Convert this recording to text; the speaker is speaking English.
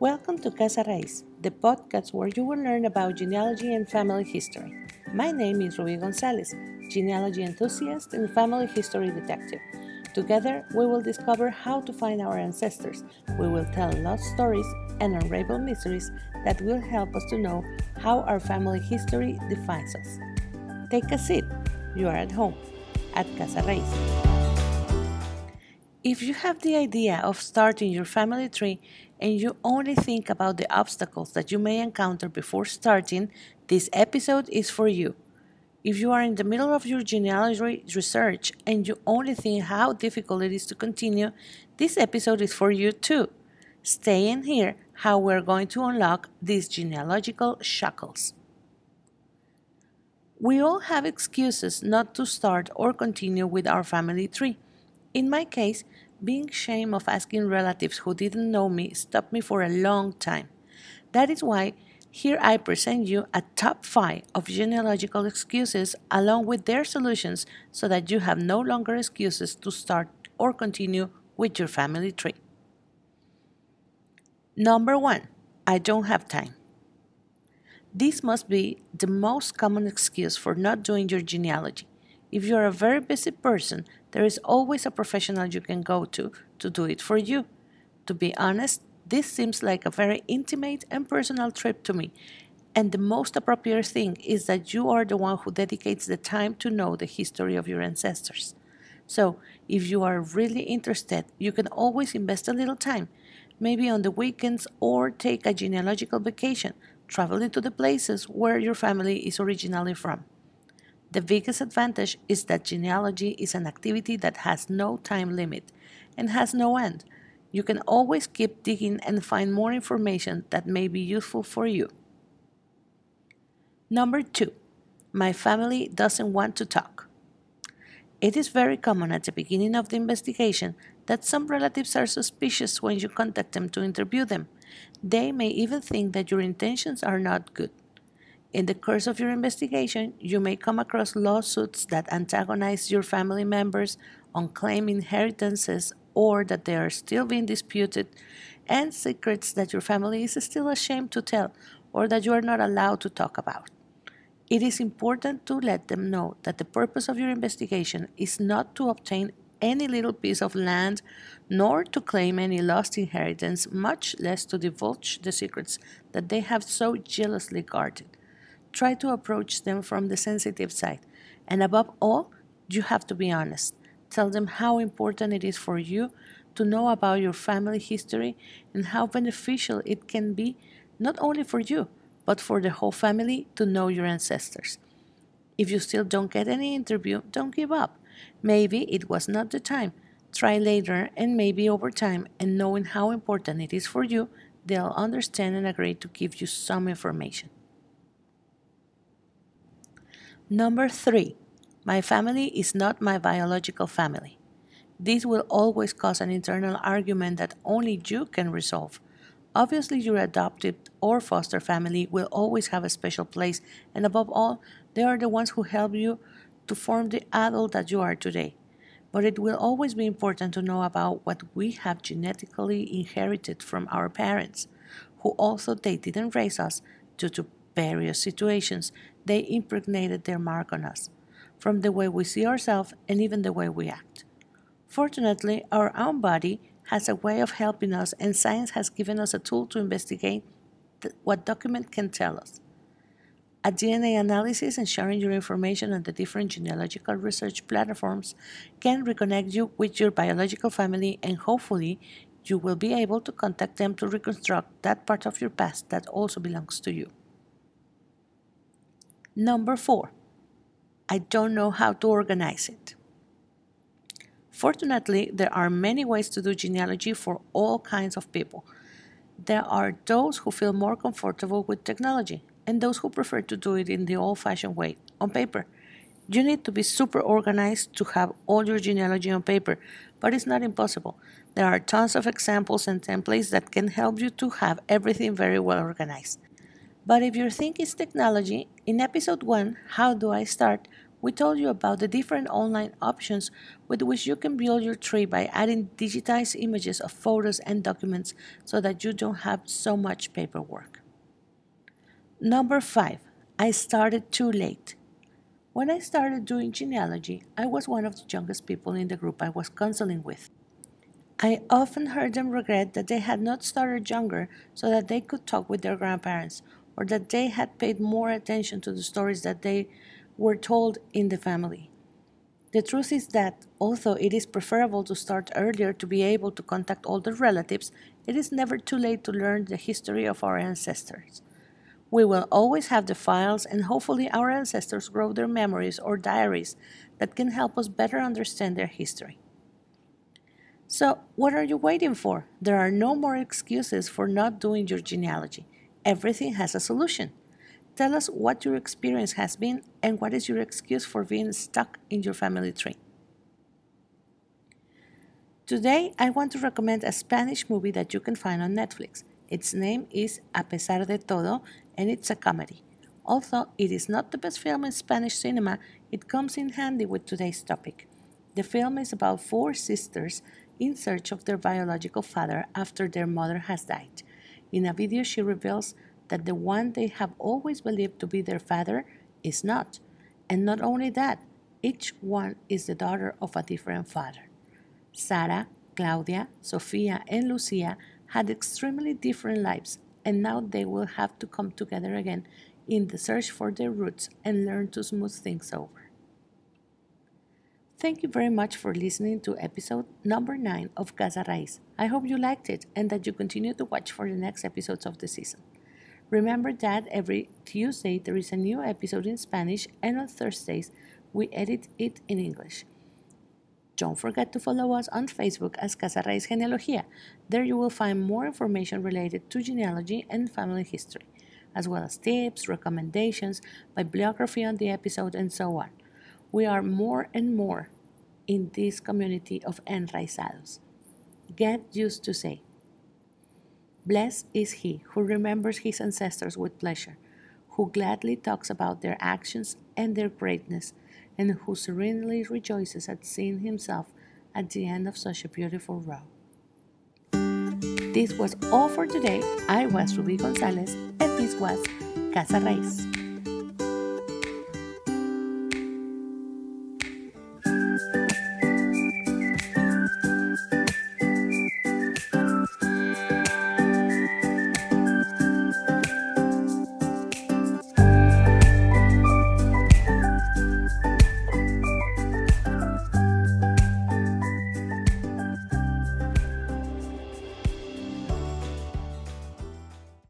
Welcome to Casa Raiz, the podcast where you will learn about genealogy and family history. My name is Ruby Gonzalez, genealogy enthusiast and family history detective. Together, we will discover how to find our ancestors. We will tell lost stories and unravel mysteries that will help us to know how our family history defines us. Take a seat. You are at home at Casa Raiz. If you have the idea of starting your family tree and you only think about the obstacles that you may encounter before starting, this episode is for you. If you are in the middle of your genealogy research and you only think how difficult it is to continue, this episode is for you too. Stay in here how we're going to unlock these genealogical shackles. We all have excuses not to start or continue with our family tree. In my case, being shame of asking relatives who didn't know me stopped me for a long time. That is why here I present you a top 5 of genealogical excuses along with their solutions so that you have no longer excuses to start or continue with your family tree. Number 1. I don't have time. This must be the most common excuse for not doing your genealogy. If you are a very busy person, there is always a professional you can go to to do it for you. To be honest, this seems like a very intimate and personal trip to me, and the most appropriate thing is that you are the one who dedicates the time to know the history of your ancestors. So, if you are really interested, you can always invest a little time, maybe on the weekends, or take a genealogical vacation, traveling to the places where your family is originally from. The biggest advantage is that genealogy is an activity that has no time limit and has no end. You can always keep digging and find more information that may be useful for you. Number two, my family doesn't want to talk. It is very common at the beginning of the investigation that some relatives are suspicious when you contact them to interview them. They may even think that your intentions are not good. In the course of your investigation, you may come across lawsuits that antagonize your family members on claim inheritances or that they are still being disputed, and secrets that your family is still ashamed to tell or that you are not allowed to talk about. It is important to let them know that the purpose of your investigation is not to obtain any little piece of land, nor to claim any lost inheritance, much less to divulge the secrets that they have so jealously guarded try to approach them from the sensitive side. And above all, you have to be honest. Tell them how important it is for you to know about your family history and how beneficial it can be not only for you, but for the whole family to know your ancestors. If you still don't get any interview, don't give up. Maybe it was not the time. Try later, and maybe over time, and knowing how important it is for you, they'll understand and agree to give you some information. Number three, my family is not my biological family. This will always cause an internal argument that only you can resolve. Obviously, your adopted or foster family will always have a special place, and above all, they are the ones who help you to form the adult that you are today. But it will always be important to know about what we have genetically inherited from our parents, who also they didn't raise us due to various situations, they impregnated their mark on us, from the way we see ourselves and even the way we act. Fortunately, our own body has a way of helping us, and science has given us a tool to investigate what document can tell us. A DNA analysis and sharing your information on the different genealogical research platforms can reconnect you with your biological family, and hopefully, you will be able to contact them to reconstruct that part of your past that also belongs to you. Number four, I don't know how to organize it. Fortunately, there are many ways to do genealogy for all kinds of people. There are those who feel more comfortable with technology and those who prefer to do it in the old fashioned way, on paper. You need to be super organized to have all your genealogy on paper, but it's not impossible. There are tons of examples and templates that can help you to have everything very well organized. But if your thing is technology, in episode 1, How Do I Start? we told you about the different online options with which you can build your tree by adding digitized images of photos and documents so that you don't have so much paperwork. Number five, I started too late. When I started doing genealogy, I was one of the youngest people in the group I was counseling with. I often heard them regret that they had not started younger so that they could talk with their grandparents, or that they had paid more attention to the stories that they were told in the family. The truth is that, although it is preferable to start earlier to be able to contact older relatives, it is never too late to learn the history of our ancestors. We will always have the files, and hopefully, our ancestors grow their memories or diaries that can help us better understand their history. So, what are you waiting for? There are no more excuses for not doing your genealogy. Everything has a solution. Tell us what your experience has been and what is your excuse for being stuck in your family tree. Today, I want to recommend a Spanish movie that you can find on Netflix. Its name is A Pesar de Todo, and it's a comedy. Although it is not the best film in Spanish cinema, it comes in handy with today's topic. The film is about four sisters in search of their biological father after their mother has died. In a video, she reveals that the one they have always believed to be their father is not. And not only that, each one is the daughter of a different father. Sara, Claudia, Sofia, and Lucia had extremely different lives, and now they will have to come together again in the search for their roots and learn to smooth things over. Thank you very much for listening to episode number 9 of Casa Raiz. I hope you liked it and that you continue to watch for the next episodes of the season. Remember that every Tuesday there is a new episode in Spanish, and on Thursdays we edit it in English. Don't forget to follow us on Facebook as Casa Raiz Genealogía. There you will find more information related to genealogy and family history, as well as tips, recommendations, bibliography on the episode, and so on. We are more and more in this community of enraizados. Get used to say, Blessed is he who remembers his ancestors with pleasure, who gladly talks about their actions and their greatness, and who serenely rejoices at seeing himself at the end of such a beautiful row. This was all for today. I was Ruby Gonzalez, and this was Casa Raiz.